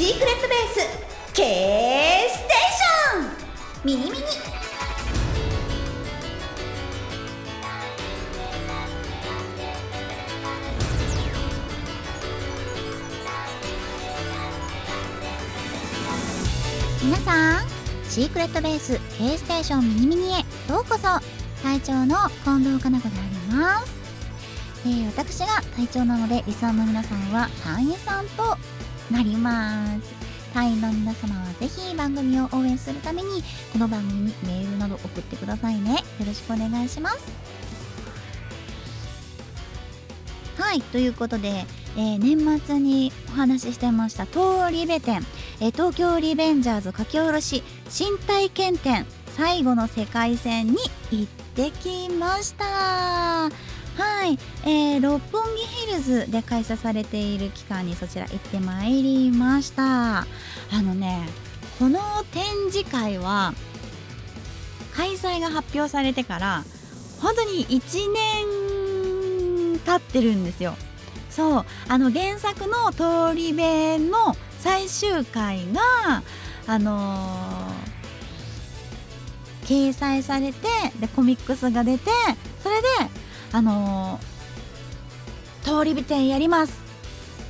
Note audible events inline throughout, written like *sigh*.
シークレットベース K ステーション。ミニミニ。皆さんシークレットベース K ステーションミニミニへようこそ。隊長の近藤かな子であります、えー私が隊長なのでリスナーの皆さんは隊員さんとなります。隊員の皆様はぜひ番組を応援するためにこの番組にメールなど送ってくださいね。よろしくお願いします。はい。ということで、えー年末にお話ししてました通り部店、えー東京リベンジャーズ書き下ろし新体験展最後の世界戦に行ってきました。はい、えー六本木ヒルズで開催されている期間にそちら行ってまいりました。あのねこの展示会は開催が発表されてから本当に1年経ってるんですよ。そう。あの原作の「通り部」の最終回があのー掲載されてでコミックスが出てそれであのー通り部展やります。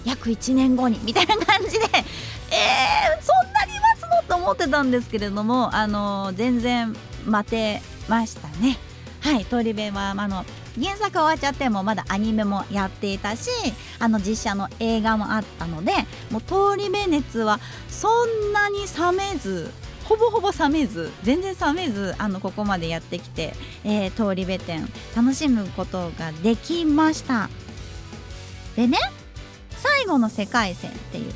約1年後にみたいな感じで。*laughs* えー、そんなに待つの？と思ってたんですけれどもあのー全然待てましたね。はい通り部はあの原作終わっちゃってもまだアニメもやっていたしあの実写の映画もあったのでもう通り部熱はそんなに冷めずほぼほぼ冷めず全然冷めずあのここまでやってきて、えー通り部店楽しむことができました。でね最後の世界線っていう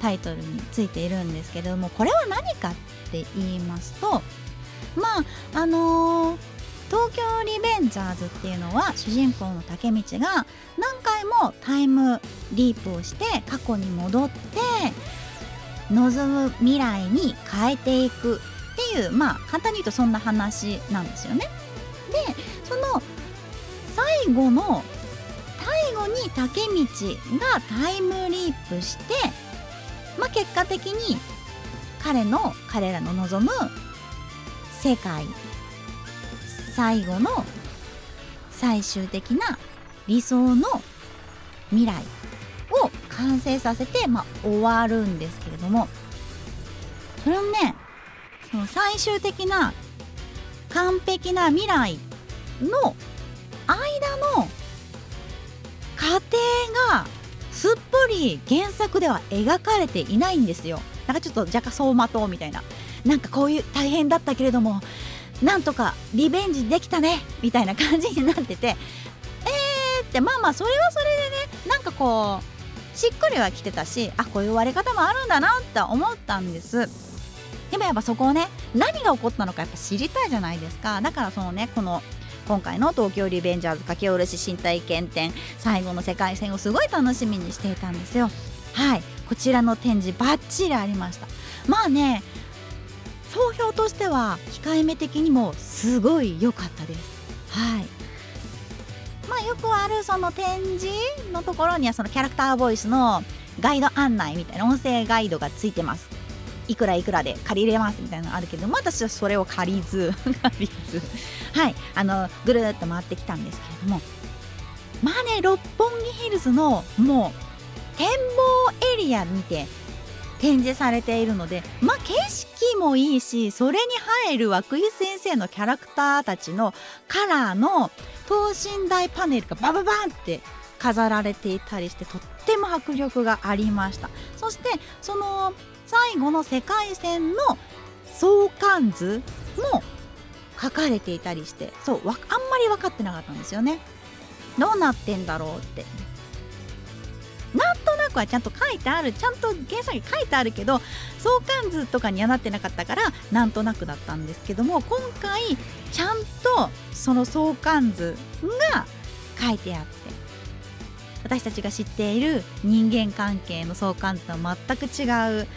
タイトルについているんですけどもこれは何かって言いますとまああのー東京リベンジャーズっていうのは主人公の竹道が何回もタイムリープをして過去に戻って望む未来に変えていくっていうまあ簡単に言うとそんな話なんですよね。でその最後の最後に竹道がタイムリープしてまあ結果的に彼の彼らの望む世界最後の最終的な理想の未来完成させて、まあ、終わるんですけれども。それをねその最終的な完璧な未来の間の過程がすっぽり原作では描かれていないんですよ。なんかちょっと若干走馬灯みたいな。なんかこういう大変だったけれどもなんとかリベンジできたねみたいな感じになってて。えーってまあまあそれはそれでねなんかこうしっくりはきてたしあこういう終わり方もあるんだなって思ったんです。でもやっぱそこをね何が起こったのかやっぱ知りたいじゃないですか。だからそのねこの今回の東京リベンジャーズ書き下ろし新体験展最後の世界戦をすごい楽しみにしていたんですよ。はい。こちらの展示バッチリありました。まあね総評としては控えめ的にもすごい良かったです。はい。まあよくあるその展示のところにはそのキャラクターボイスのガイド案内みたいな音声ガイドがついてます。いくらいくらで借りれますみたいなのがあるけど、まあ私はそれを借りず *laughs* 借りず。はい。あのぐるっと回ってきたんですけれども。まあね六本木ヒルズのもう展望エリア見て展示されているのでまあ景色もいいしそれに入る涌井先生のキャラクターたちのカラーの等身大パネルがバババンって飾られていたりしてとっても迫力がありました。そしてその最後の世界線の相関図も書かれていたりしてそうあんまり分かってなかったんですよね。どうなってんだろうって。くはちゃんと書いてあるちゃんと原作に書いてあるけど相関図とかにはなってなかったからなんとなくだったんですけども今回ちゃんとその相関図が書いてあって私たちが知っている人間関係の相関図とは全く違う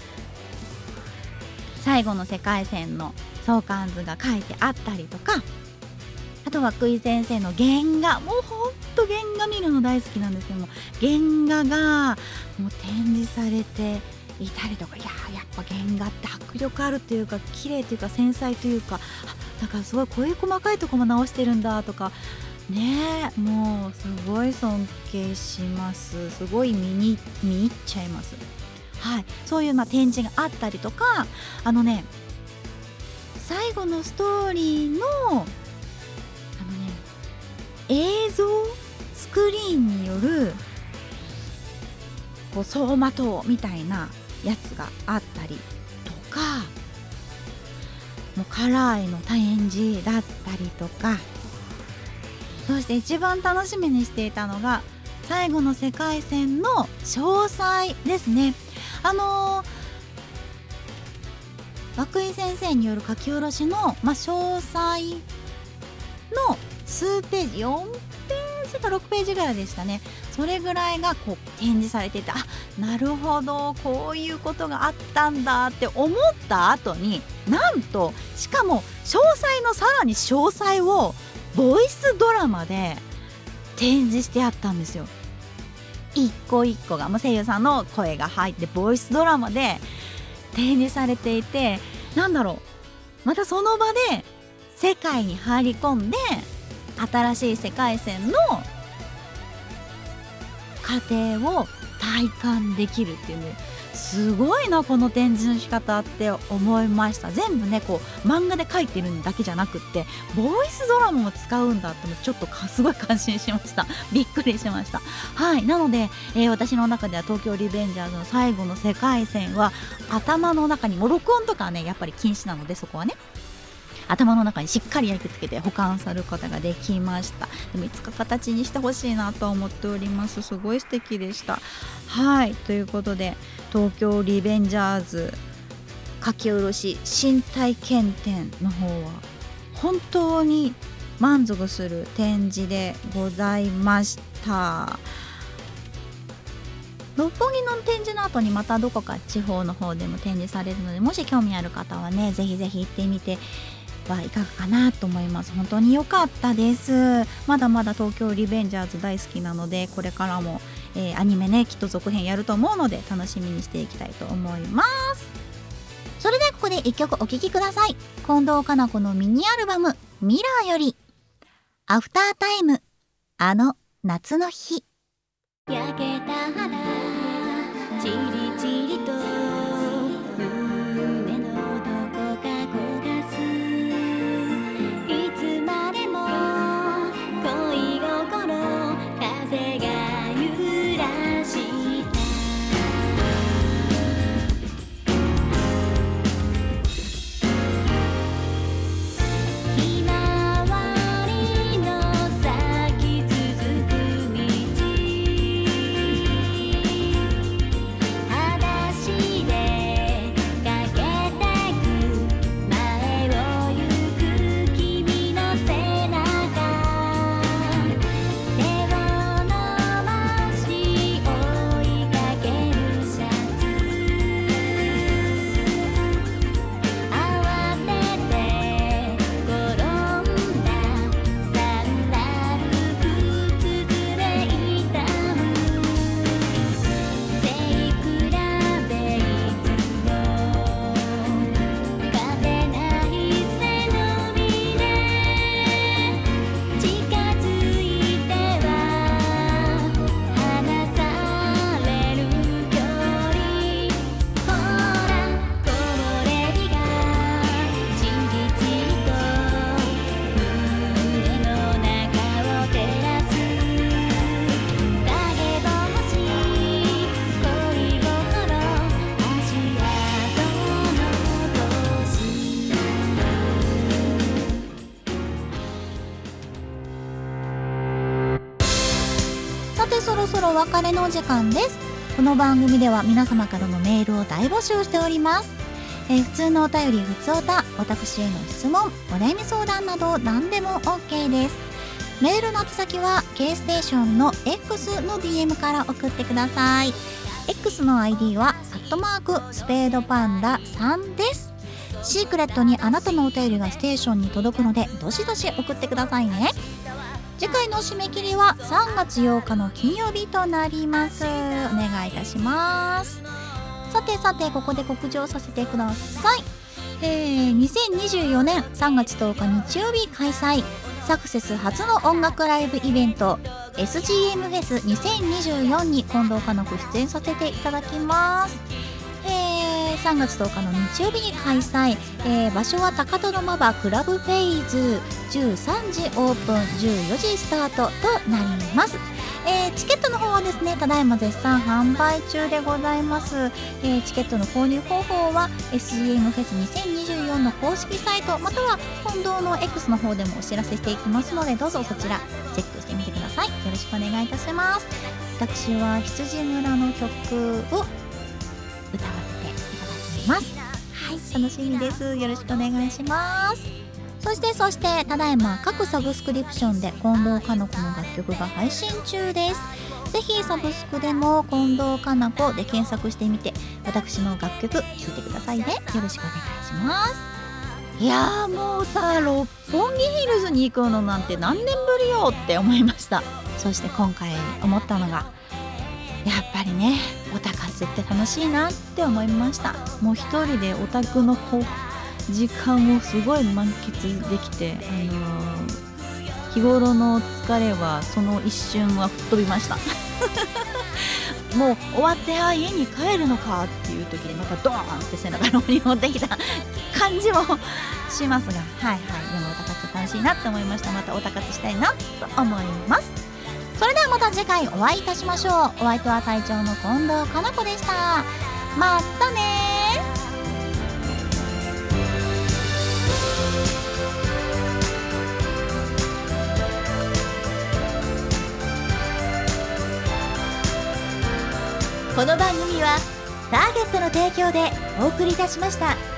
最後の世界線の相関図が書いてあったりとかあとは久井先生の原画もうほんと原画見るの大好きなんですけども原画がもう展示されていたりとかいややっぱ原画って迫力あるというか綺麗というか繊細というかだからすごいこういう細かいとこも直してるんだとかねもうすごい尊敬します。すごい見に見入っちゃいます。はい。そういうまあ展示があったりとかあのね最後のストーリーの映像スクリーンによるこう走馬灯みたいなやつがあったりとかもうカラーへの展示だったりとかそして一番楽しみにしていたのが最後の世界戦の詳細ですね。あのー、涌井先生による書き下ろしの、まあ、詳細の数ページ4ページか6ページぐらいでしたね。それぐらいがこう展示されててあなるほどこういうことがあったんだって思った後になんとしかも詳細のさらに詳細をボイスドラマで展示してあったんですよ。一個一個がもう声優さんの声が入ってボイスドラマで展示されていてなんだろう。またその場で世界に入り込んで新しい世界線の過程を体感できるっていうねすごいなこの展示の仕方って思いました。全部ねこう漫画で描いてるだけじゃなくってボイスドラマも使うんだってちょっとすごい感心しました。*laughs* びっくりしました。はいなので、えー、私の中では東京リベンジャーズの最後の世界線は頭の中にも録音とかねやっぱり禁止なのでそこはね。頭の中にしっかり焼き付けて保管することができました。でもいつか形にしてほしいなと思っております。すごい素敵でした。はい。ということで東京リベンジャーズ書き下ろし身体検定の方は本当に満足する展示でございました。六本木の展示の後にまたどこか地方の方でも展示されるのでもし興味ある方はねぜひぜひ行ってみてはいかがかなと思います。本当に良かったです。まだまだ東京リベンジャーズ大好きなのでこれからも、えー、アニメねきっと続編やると思うので楽しみにしていきたいと思います。それではここで1曲お聴きください。近藤かな子のミニアルバム「ミラー」より「アフタータイムあの夏の日」焼けた肌チリチリと別れのお時間です。この番組では皆様からのメールを大募集しております、えー、普通のお便り普通おた私への質問お悩み相談など何でも OK です。メールの宛先は K ステーションの X の DM から送ってください。X の ID はアットマークスペードパンダ3です。シークレットにあなたのお便りがステーションに届くのでどしどし送ってくださいね。次回の締め切りは3月8日の金曜日となります。お願いいたします。さてさてここで告知をさせてください。えー、2024年3月10日日曜日開催。サクセス初の音楽ライブイベント。SGM フェス2024に近藤かの子出演させていただきます、3月10日の日曜日に開催、えー、場所は高戸の馬場クラブフェイズ。13時オープン。14時スタートとなります。えー、チケットの方はですねただいま絶賛販売中でございます、えー、チケットの購入方法は SGM フェス2024の公式サイトまたは本堂の X の方でもお知らせしていきますのでどうぞそちらチェックしてみてください。よろしくお願いいたします。私は羊村の曲を楽しみです。よろしくお願いします。そしてそしてただいま各サブスクリプションで近藤かの子の楽曲が配信中です。ぜひサブスクでも近藤かな子で検索してみて私の楽曲聴いてくださいね。よろしくお願いします。いやーもうさ六本木ヒルズに行くのなんて何年ぶりよって思いました。そして今回思ったのがやっぱりねオタ活って楽しいなって思いました。もう一人でオタクの時間をすごい満喫できて、あのー、日頃の疲れはその一瞬は吹っ飛びました。*laughs* もう終わってあ家に帰るのかっていう時にまたドーンって背中の方に持ってきた *laughs* 感じもしますが。はいはい。でもオタ活楽しいなって思いました。またオタ活したいなと思います。それではまた次回お会いいたしましょう。お相手は隊長の近藤かな子でした。またねこの番組はターゲットの提供でお送りいたしました。